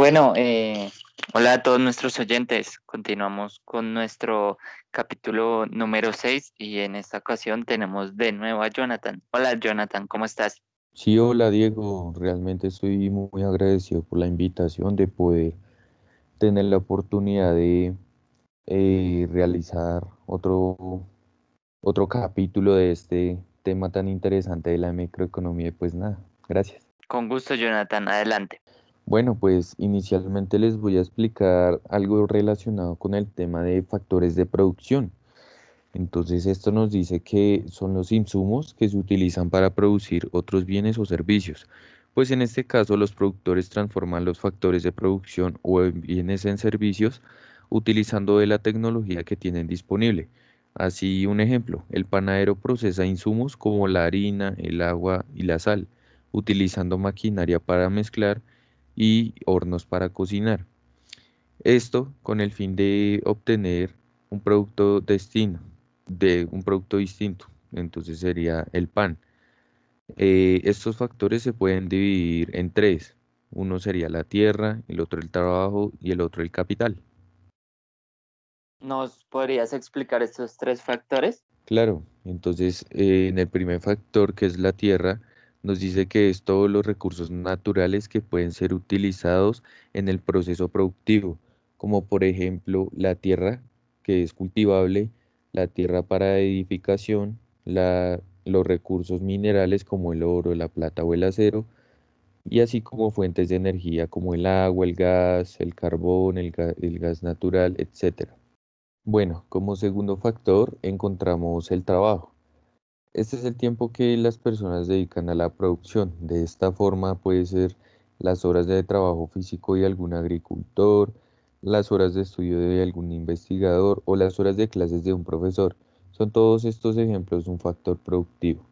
Bueno, eh, hola a todos nuestros oyentes. Continuamos con nuestro capítulo número 6 y en esta ocasión tenemos de nuevo a Jonathan. Hola Jonathan, ¿cómo estás? Sí, hola Diego, realmente estoy muy agradecido por la invitación de poder tener la oportunidad de eh, realizar otro, otro capítulo de este tema tan interesante de la microeconomía. Pues nada, gracias. Con gusto Jonathan, adelante. Bueno, pues inicialmente les voy a explicar algo relacionado con el tema de factores de producción. Entonces esto nos dice que son los insumos que se utilizan para producir otros bienes o servicios. Pues en este caso los productores transforman los factores de producción o bienes en servicios utilizando la tecnología que tienen disponible. Así un ejemplo, el panadero procesa insumos como la harina, el agua y la sal, utilizando maquinaria para mezclar y hornos para cocinar. Esto con el fin de obtener un producto destino, de un producto distinto. Entonces sería el pan. Eh, estos factores se pueden dividir en tres. Uno sería la tierra, el otro el trabajo y el otro el capital. ¿Nos podrías explicar estos tres factores? Claro, entonces eh, en el primer factor que es la tierra, nos dice que es todos los recursos naturales que pueden ser utilizados en el proceso productivo, como por ejemplo la tierra que es cultivable, la tierra para edificación, los recursos minerales como el oro, la plata o el acero, y así como fuentes de energía como el agua, el gas, el carbón, el, el gas natural, etc. Bueno, como segundo factor encontramos el trabajo. Este es el tiempo que las personas dedican a la producción. De esta forma puede ser las horas de trabajo físico de algún agricultor, las horas de estudio de algún investigador o las horas de clases de un profesor. Son todos estos ejemplos un factor productivo.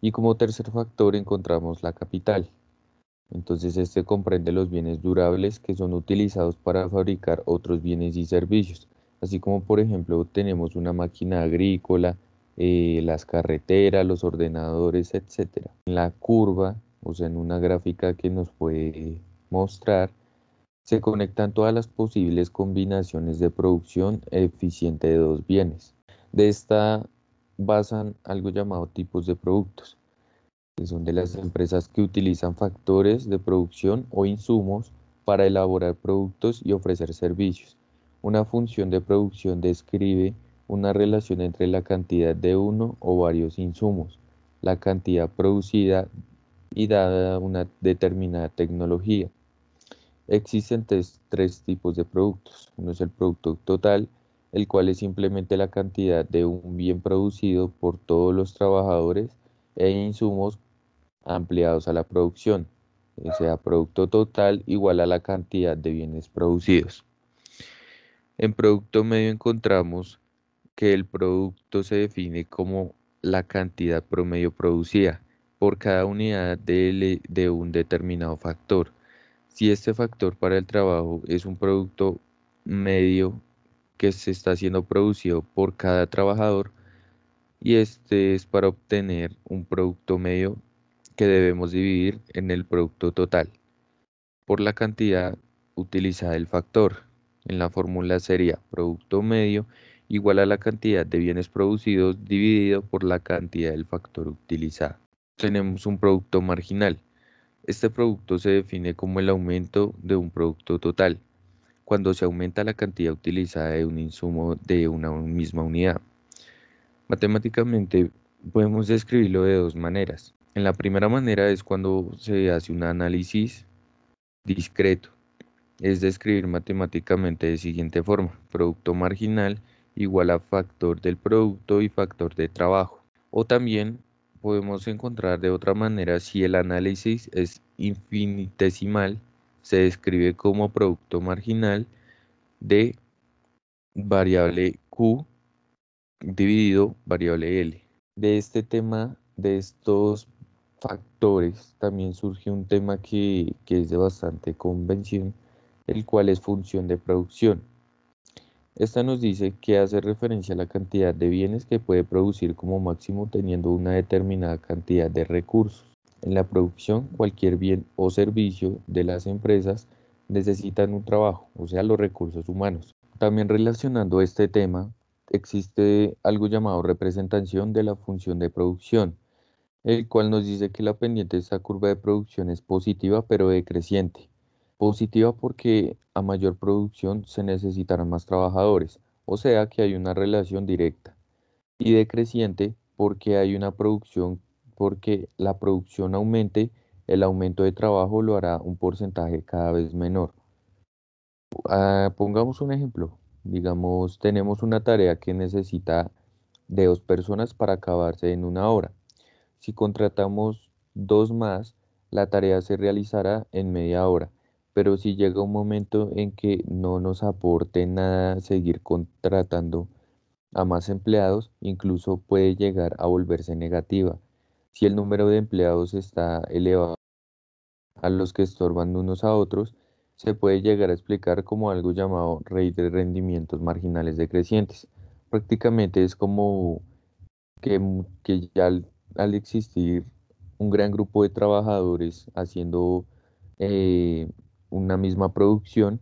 Y como tercer factor encontramos la capital. Entonces este comprende los bienes durables que son utilizados para fabricar otros bienes y servicios, así como por ejemplo tenemos una máquina agrícola, eh, las carreteras, los ordenadores, etc. En la curva, o sea, en una gráfica que nos puede mostrar, se conectan todas las posibles combinaciones de producción eficiente de dos bienes. De esta basan algo llamado tipos de productos, que son de las empresas que utilizan factores de producción o insumos para elaborar productos y ofrecer servicios. Una función de producción describe una relación entre la cantidad de uno o varios insumos, la cantidad producida y dada una determinada tecnología. Existen tres, tipos de productos. Uno es el producto total, el cual es simplemente la cantidad de un bien producido por todos los trabajadores e insumos ampliados a la producción, o sea, producto total igual a la cantidad de bienes producidos. En producto medio encontramos que el producto se define como la cantidad promedio producida por cada unidad de, un determinado factor. Si este factor para el trabajo es un producto medio que se está siendo producido por cada trabajador y este es para obtener un producto medio que debemos dividir en el producto total por la cantidad utilizada del factor. En la fórmula sería producto medio igual a la cantidad de bienes producidos dividido por la cantidad del factor utilizado. Tenemos un producto marginal. Este producto se define como el aumento de un producto total, cuando se aumenta la cantidad utilizada de un insumo de una misma unidad. Matemáticamente podemos describirlo de dos maneras. En la primera manera es cuando se hace un análisis discreto, es describir matemáticamente de siguiente forma, producto marginal igual a factor del producto y factor de trabajo. O también podemos encontrar de otra manera si el análisis es infinitesimal, se describe como producto marginal de variable Q dividido variable L. De este tema, de estos factores, también surge un tema que, que es de bastante convención, el cual es función de producción. Esta nos dice que hace referencia a la cantidad de bienes que puede producir como máximo teniendo una determinada cantidad de recursos. En la producción, cualquier bien o servicio de las empresas necesitan un trabajo, o sea, los recursos humanos. También relacionando este tema, existe algo llamado representación de la función de producción, el cual nos dice que la pendiente de esta curva de producción es positiva pero decreciente. Positiva porque a mayor producción se necesitarán más trabajadores, o sea que hay una relación directa. Y decreciente porque hay una producción, porque la producción aumente, el aumento de trabajo lo hará un porcentaje cada vez menor. Ah, pongamos un ejemplo. Digamos, tenemos una tarea que necesita de dos personas para acabarse en una hora. Si contratamos dos más, la tarea se realizará en media hora. Pero si llega un momento en que no nos aporte nada seguir contratando a más empleados, incluso puede llegar a volverse negativa. Si el número de empleados está elevado a los que estorban unos a otros, se puede llegar a explicar como algo llamado rey de rendimientos marginales decrecientes. Prácticamente es como que, que ya al, existir un gran grupo de trabajadores haciendo eh, una misma producción,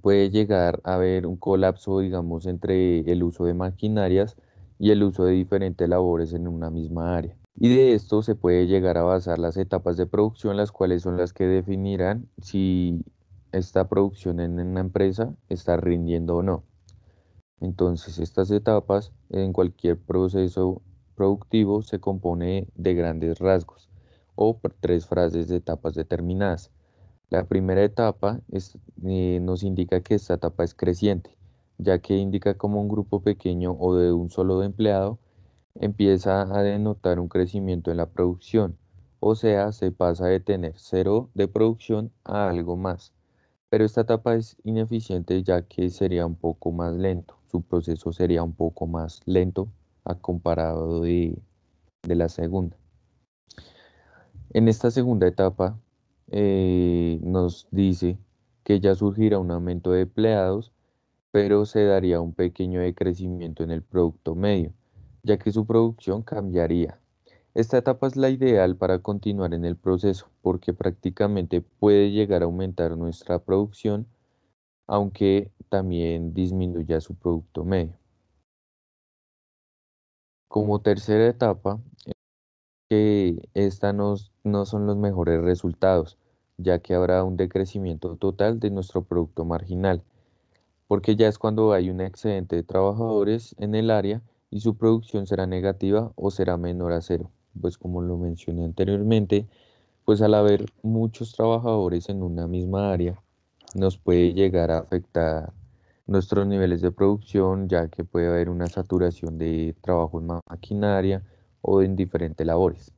puede llegar a haber un colapso, digamos, entre el uso de maquinarias y el uso de diferentes labores en una misma área. Y de esto se puede llegar a basar las etapas de producción, las cuales son las que definirán si esta producción en una empresa está rindiendo o no. Entonces, estas etapas en cualquier proceso productivo se compone de grandes rasgos o tres frases de etapas determinadas. La primera etapa eh, nos indica que esta etapa es creciente, ya que indica como un grupo pequeño o de un solo empleado empieza a denotar un crecimiento en la producción, o sea, se pasa de tener cero de producción a algo más. Pero esta etapa es ineficiente ya que sería un poco más lento, su proceso sería un poco más lento a comparado de, de la segunda. En esta segunda etapa eh, nos dice que ya surgirá un aumento de empleados, pero se daría un pequeño decrecimiento en el producto medio ya que su producción cambiaría. Esta etapa es la ideal para continuar en el proceso porque prácticamente puede llegar a aumentar nuestra producción, aunque también disminuya su producto medio. Como tercera etapa, que esta no, no son los mejores resultados, ya que habrá un decrecimiento total de nuestro producto marginal, porque ya es cuando hay un excedente de trabajadores en el área y su producción será negativa o será menor a cero. Pues como lo mencioné anteriormente, pues al haber muchos trabajadores en una misma área, nos puede llegar a afectar nuestros niveles de producción, ya que puede haber una saturación de trabajo en maquinaria o en diferentes labores.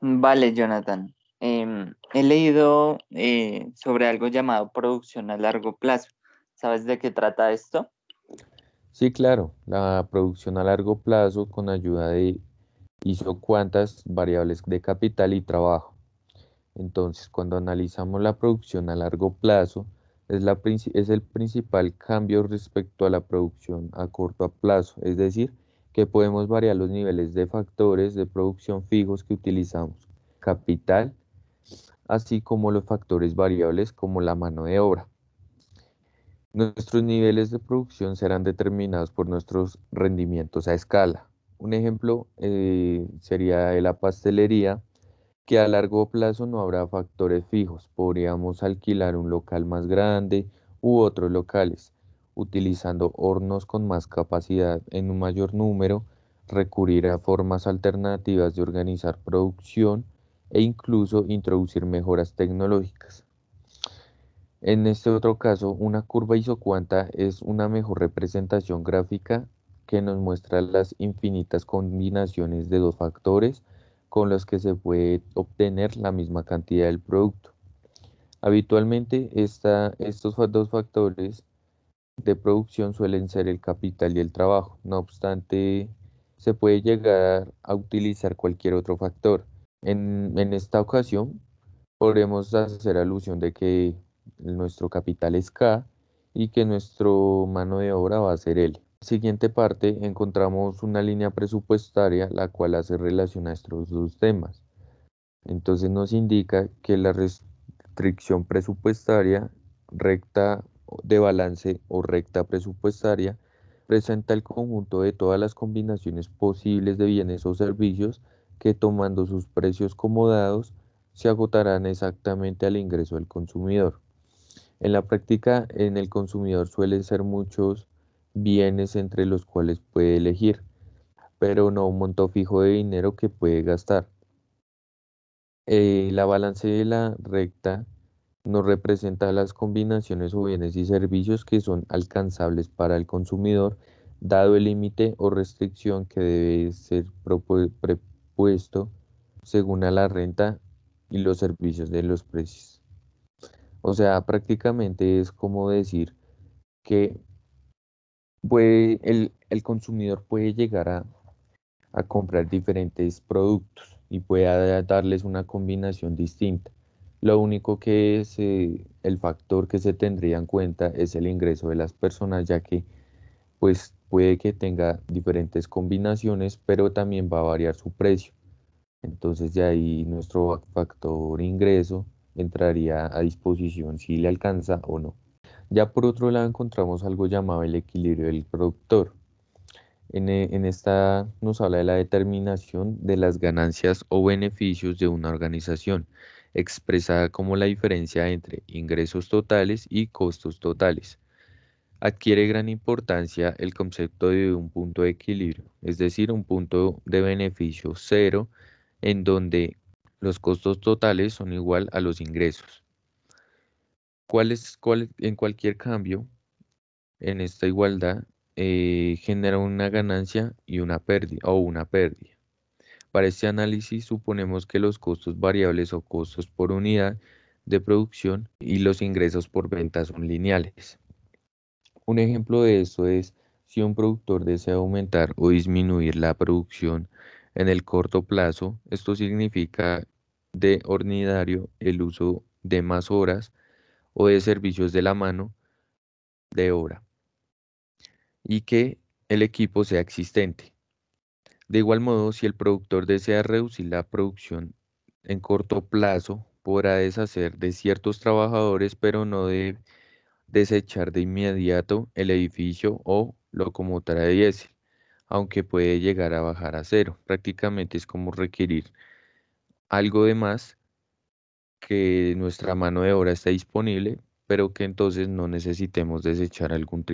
Vale, Jonathan. Em, he leído eh, sobre algo llamado producción a largo plazo. ¿Sabes de qué trata esto? Sí, claro, la producción a largo plazo con ayuda de hizo cuántas variables de capital y trabajo. Entonces, cuando analizamos la producción a largo plazo, es, la, es el principal cambio respecto a la producción a corto plazo, es decir, podemos variar los niveles de factores de producción fijos que utilizamos, capital, así como los factores variables como la mano de obra. Nuestros niveles de producción serán determinados por nuestros rendimientos a escala. Un ejemplo eh, sería la pastelería, que a largo plazo no habrá factores fijos. Podríamos alquilar un local más grande u otros locales, utilizando hornos con más capacidad en un mayor número, recurrir a formas alternativas de organizar producción e incluso introducir mejoras tecnológicas. En este otro caso, una curva isocuanta es una mejor representación gráfica que nos muestra las infinitas combinaciones de dos factores con los que se puede obtener la misma cantidad del producto. Habitualmente estos dos factores de producción suelen ser el capital y el trabajo. No obstante, se puede llegar a utilizar cualquier otro factor. En, en esta ocasión, podremos hacer alusión de que nuestro capital es K y que nuestro mano de obra va a ser L. Siguiente parte encontramos una línea presupuestaria la cual hace relación a estos dos temas. Entonces nos indica que la restricción presupuestaria, recta de balance o recta presupuestaria, presenta el conjunto de todas las combinaciones posibles de bienes o servicios que tomando sus precios como dados se agotarán exactamente al ingreso del consumidor. En la práctica, en el consumidor suelen ser muchos bienes entre los cuales puede elegir, pero no un monto fijo de dinero que puede gastar. Eh, la balance de la recta nos representa las combinaciones o bienes y servicios que son alcanzables para el consumidor, dado el límite o restricción que debe ser propuesto según a la renta y los servicios de los precios. O sea, prácticamente es como decir que el, consumidor puede llegar a, a comprar diferentes productos y puede darles una combinación distinta. Lo único que es el factor que se tendría en cuenta es el ingreso de las personas, ya que pues puede que tenga diferentes combinaciones, pero también va a variar su precio. Entonces de ahí nuestro factor ingreso entraría a disposición si le alcanza o no. Ya por otro lado encontramos algo llamado el equilibrio del productor. En, en, esta nos habla de la determinación de las ganancias o beneficios de una organización, expresada como la diferencia entre ingresos totales y costos totales. Adquiere gran importancia el concepto de un punto de equilibrio, es decir, un punto de beneficio cero en donde los costos totales son igual a los ingresos. ¿Cuál es, cuál, en cualquier cambio en esta igualdad eh, genera una ganancia y una pérdida o una pérdida. Para este análisis suponemos que los costos variables o costos por unidad de producción y los ingresos por venta son lineales. Un ejemplo de esto es si un productor desea aumentar o disminuir la producción en el corto plazo, esto significa de ordinario el uso de más horas o de servicios de la mano de obra y que el equipo sea existente. De igual modo, si el productor desea reducir la producción en corto plazo, podrá deshacer de ciertos trabajadores, pero no debe desechar de inmediato el edificio o locomotora de diésel aunque puede llegar a bajar a cero. Prácticamente es como requerir algo de más que nuestra mano de obra está disponible, pero que entonces no necesitemos desechar algún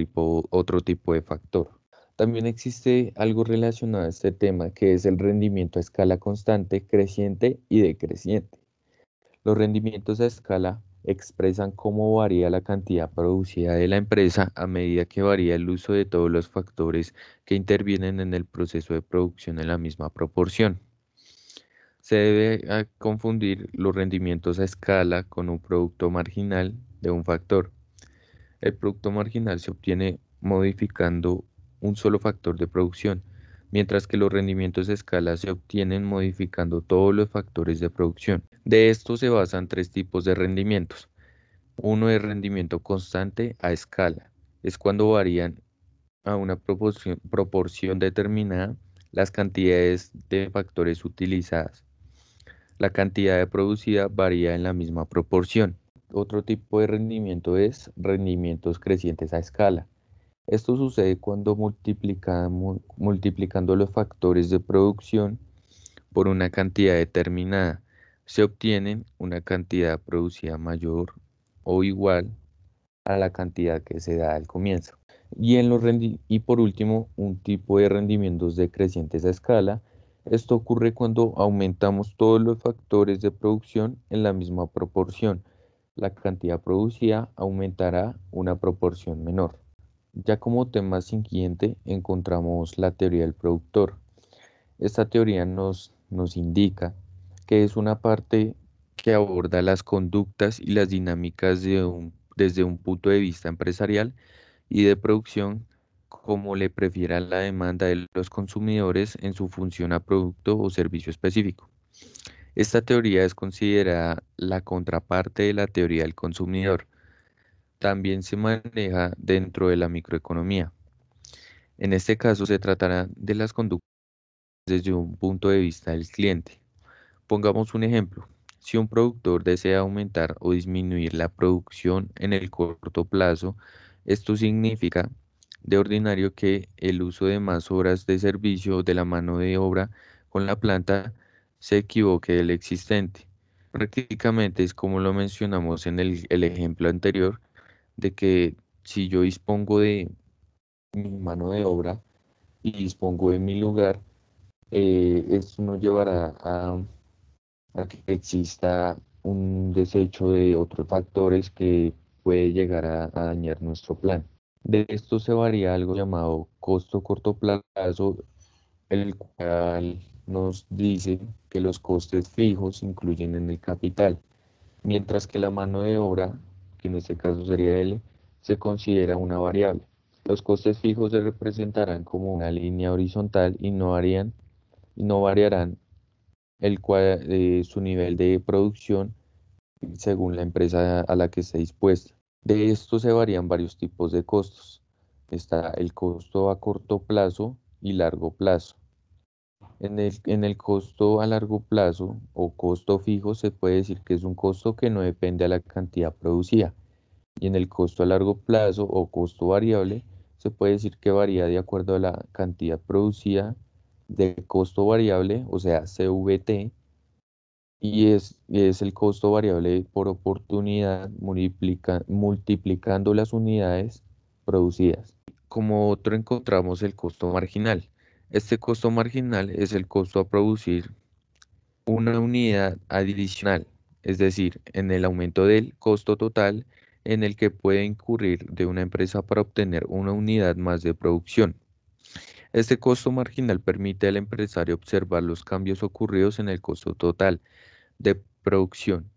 otro tipo de factor. También existe algo relacionado a este tema que es el rendimiento a escala constante, creciente y decreciente. Los rendimientos a escala expresan cómo varía la cantidad producida de la empresa a medida que varía el uso de todos los factores que intervienen en el proceso de producción en la misma proporción. Se debe confundir los rendimientos a escala con un producto marginal de un factor. El producto marginal se obtiene modificando un solo factor de producción, mientras que los rendimientos a escala se obtienen modificando todos los factores de producción. De esto se basan tres tipos de rendimientos. Uno es rendimiento constante a escala. Es cuando varían a una proporción, proporción determinada las cantidades de factores utilizadas. La cantidad de producida varía en la misma proporción. Otro tipo de rendimiento es rendimientos crecientes a escala. Esto sucede cuando multiplicando los factores de producción por una cantidad determinada, se obtiene una cantidad producida mayor o igual a la cantidad que se da al comienzo. Y, en los y por último, un tipo de rendimientos decrecientes a escala. Esto ocurre cuando aumentamos todos los factores de producción en la misma proporción. La cantidad producida aumentará una proporción menor. Ya como tema siguiente encontramos la teoría del productor. Esta teoría nos, nos indica que es una parte que aborda las conductas y las dinámicas desde un punto de vista empresarial y de producción como le prefiera la demanda de los consumidores en su función a producto o servicio específico. Esta teoría es considerada la contraparte de la teoría del consumidor, también se maneja dentro de la microeconomía. En este caso se tratará de las conductas desde un punto de vista del cliente. Pongamos un ejemplo. Si un productor desea aumentar o disminuir la producción en el corto plazo, esto significa de ordinario que el uso de más horas de servicio de la mano de obra con la planta se equivoque del existente. Prácticamente es como lo mencionamos en el, el ejemplo anterior, de que si yo dispongo de mi mano de obra y dispongo de mi lugar, eh, esto nos llevará a, que exista un desecho de otros factores que puede llegar a, dañar nuestro plan. De esto se varía algo llamado costo corto plazo, el cual nos dice que los costes fijos incluyen en el capital, mientras que la mano de obra, en este caso sería L, se considera una variable. Los costes fijos se representarán como una línea horizontal y no, harían, y no variarán el cual, eh, su nivel de producción según la empresa a la que esté dispuesta. De esto se varían varios tipos de costos. Está el costo a corto plazo y largo plazo. En el, en el costo a largo plazo o costo fijo se puede decir que es un costo que no depende de la cantidad producida. Y en el costo a largo plazo o costo variable se puede decir que varía de acuerdo a la cantidad producida de costo variable, o sea, CVT, y es, es el costo variable por oportunidad multiplicando las unidades producidas. Como otro encontramos el costo marginal. Este costo marginal es el costo a producir una unidad adicional, es decir, en el aumento del costo total en el que puede incurrir de una empresa para obtener una unidad más de producción. Este costo marginal permite al empresario observar los cambios ocurridos en el costo total de producción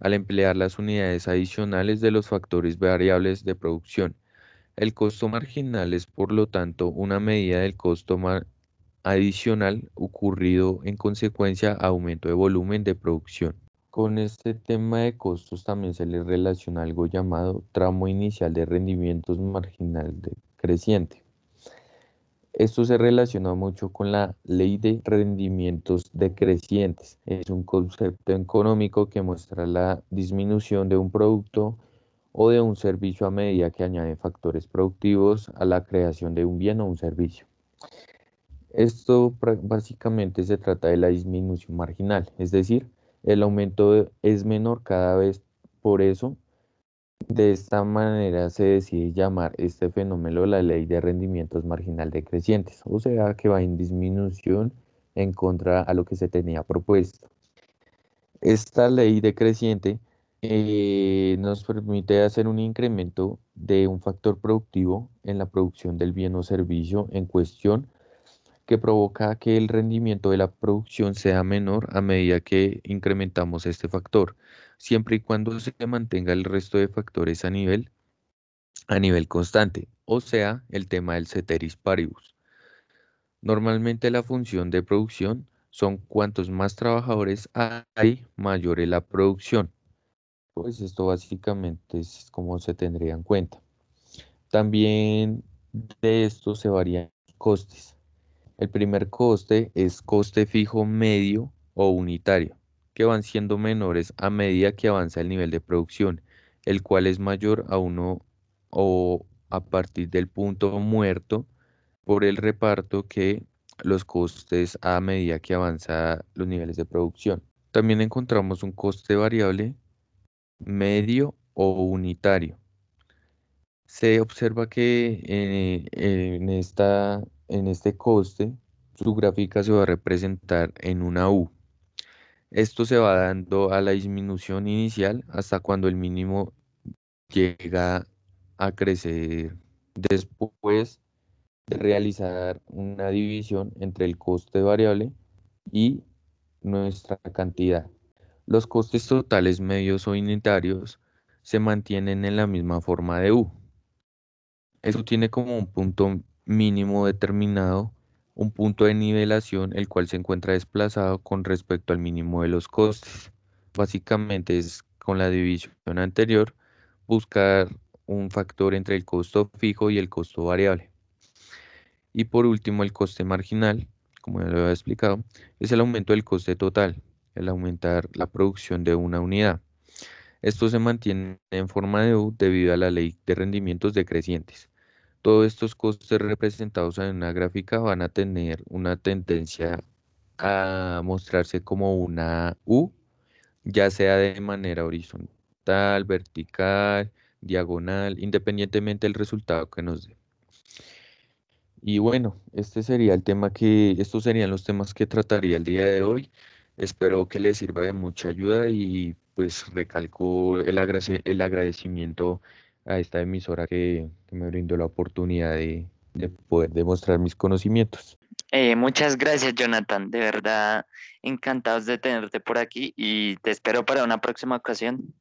al emplear las unidades adicionales de los factores variables de producción. El costo marginal es, por lo tanto, una medida del costo adicional ocurrido en consecuencia a aumento de volumen de producción. Con este tema de costos también se le relaciona algo llamado tramo inicial de rendimientos marginal creciente. Esto se relaciona mucho con la ley de rendimientos decrecientes. Es un concepto económico que muestra la disminución de un producto o de un servicio a medida que añade factores productivos a la creación de un bien o un servicio. Esto básicamente se trata de la disminución marginal, es decir, el aumento es menor cada vez, por eso de esta manera se decide llamar este fenómeno la ley de rendimientos marginal decrecientes, o sea que va en disminución en contra a lo que se tenía propuesto. Esta ley decreciente eh, nos permite hacer un incremento de un factor productivo en la producción del bien o servicio en cuestión que provoca que el rendimiento de la producción sea menor a medida que incrementamos este factor, siempre y cuando se mantenga el resto de factores a nivel, a nivel constante, o sea, el tema del ceteris paribus. Normalmente la función de producción son cuantos más trabajadores hay, mayor es la producción. Pues esto básicamente es como se tendría en cuenta. También de esto se varían costes. El primer coste es coste fijo medio o unitario, que van siendo menores a medida que avanza el nivel de producción, el cual es mayor a uno o a partir del punto muerto por el reparto que los costes a medida que avanza los niveles de producción. También encontramos un coste variable medio o unitario. Se observa que eh, en esta en este coste, su gráfica se va a representar en una U. Esto se va dando a la disminución inicial hasta cuando el mínimo llega a crecer después de realizar una división entre el coste variable y nuestra cantidad. Los costes totales medios o unitarios se mantienen en la misma forma de U. Eso tiene como un punto mínimo determinado, un punto de nivelación el cual se encuentra desplazado con respecto al mínimo de los costes. Básicamente es con la división anterior buscar un factor entre el costo fijo y el costo variable. Y por último, el coste marginal, como ya lo había explicado, es el aumento del coste total, el aumentar la producción de una unidad. Esto se mantiene en forma de U debido a la ley de rendimientos decrecientes. Todos estos costes representados en una gráfica van a tener una tendencia a mostrarse como una U, ya sea de manera horizontal, vertical, diagonal, independientemente del resultado que nos dé. Y bueno, este sería el tema que, estos serían los temas que trataría el día de hoy. Espero que les sirva de mucha ayuda y pues recalco el, el agradecimiento a esta emisora que, me brindó la oportunidad de, poder demostrar mis conocimientos. Eh, muchas gracias, Jonathan. De verdad, encantados de tenerte por aquí y te espero para una próxima ocasión.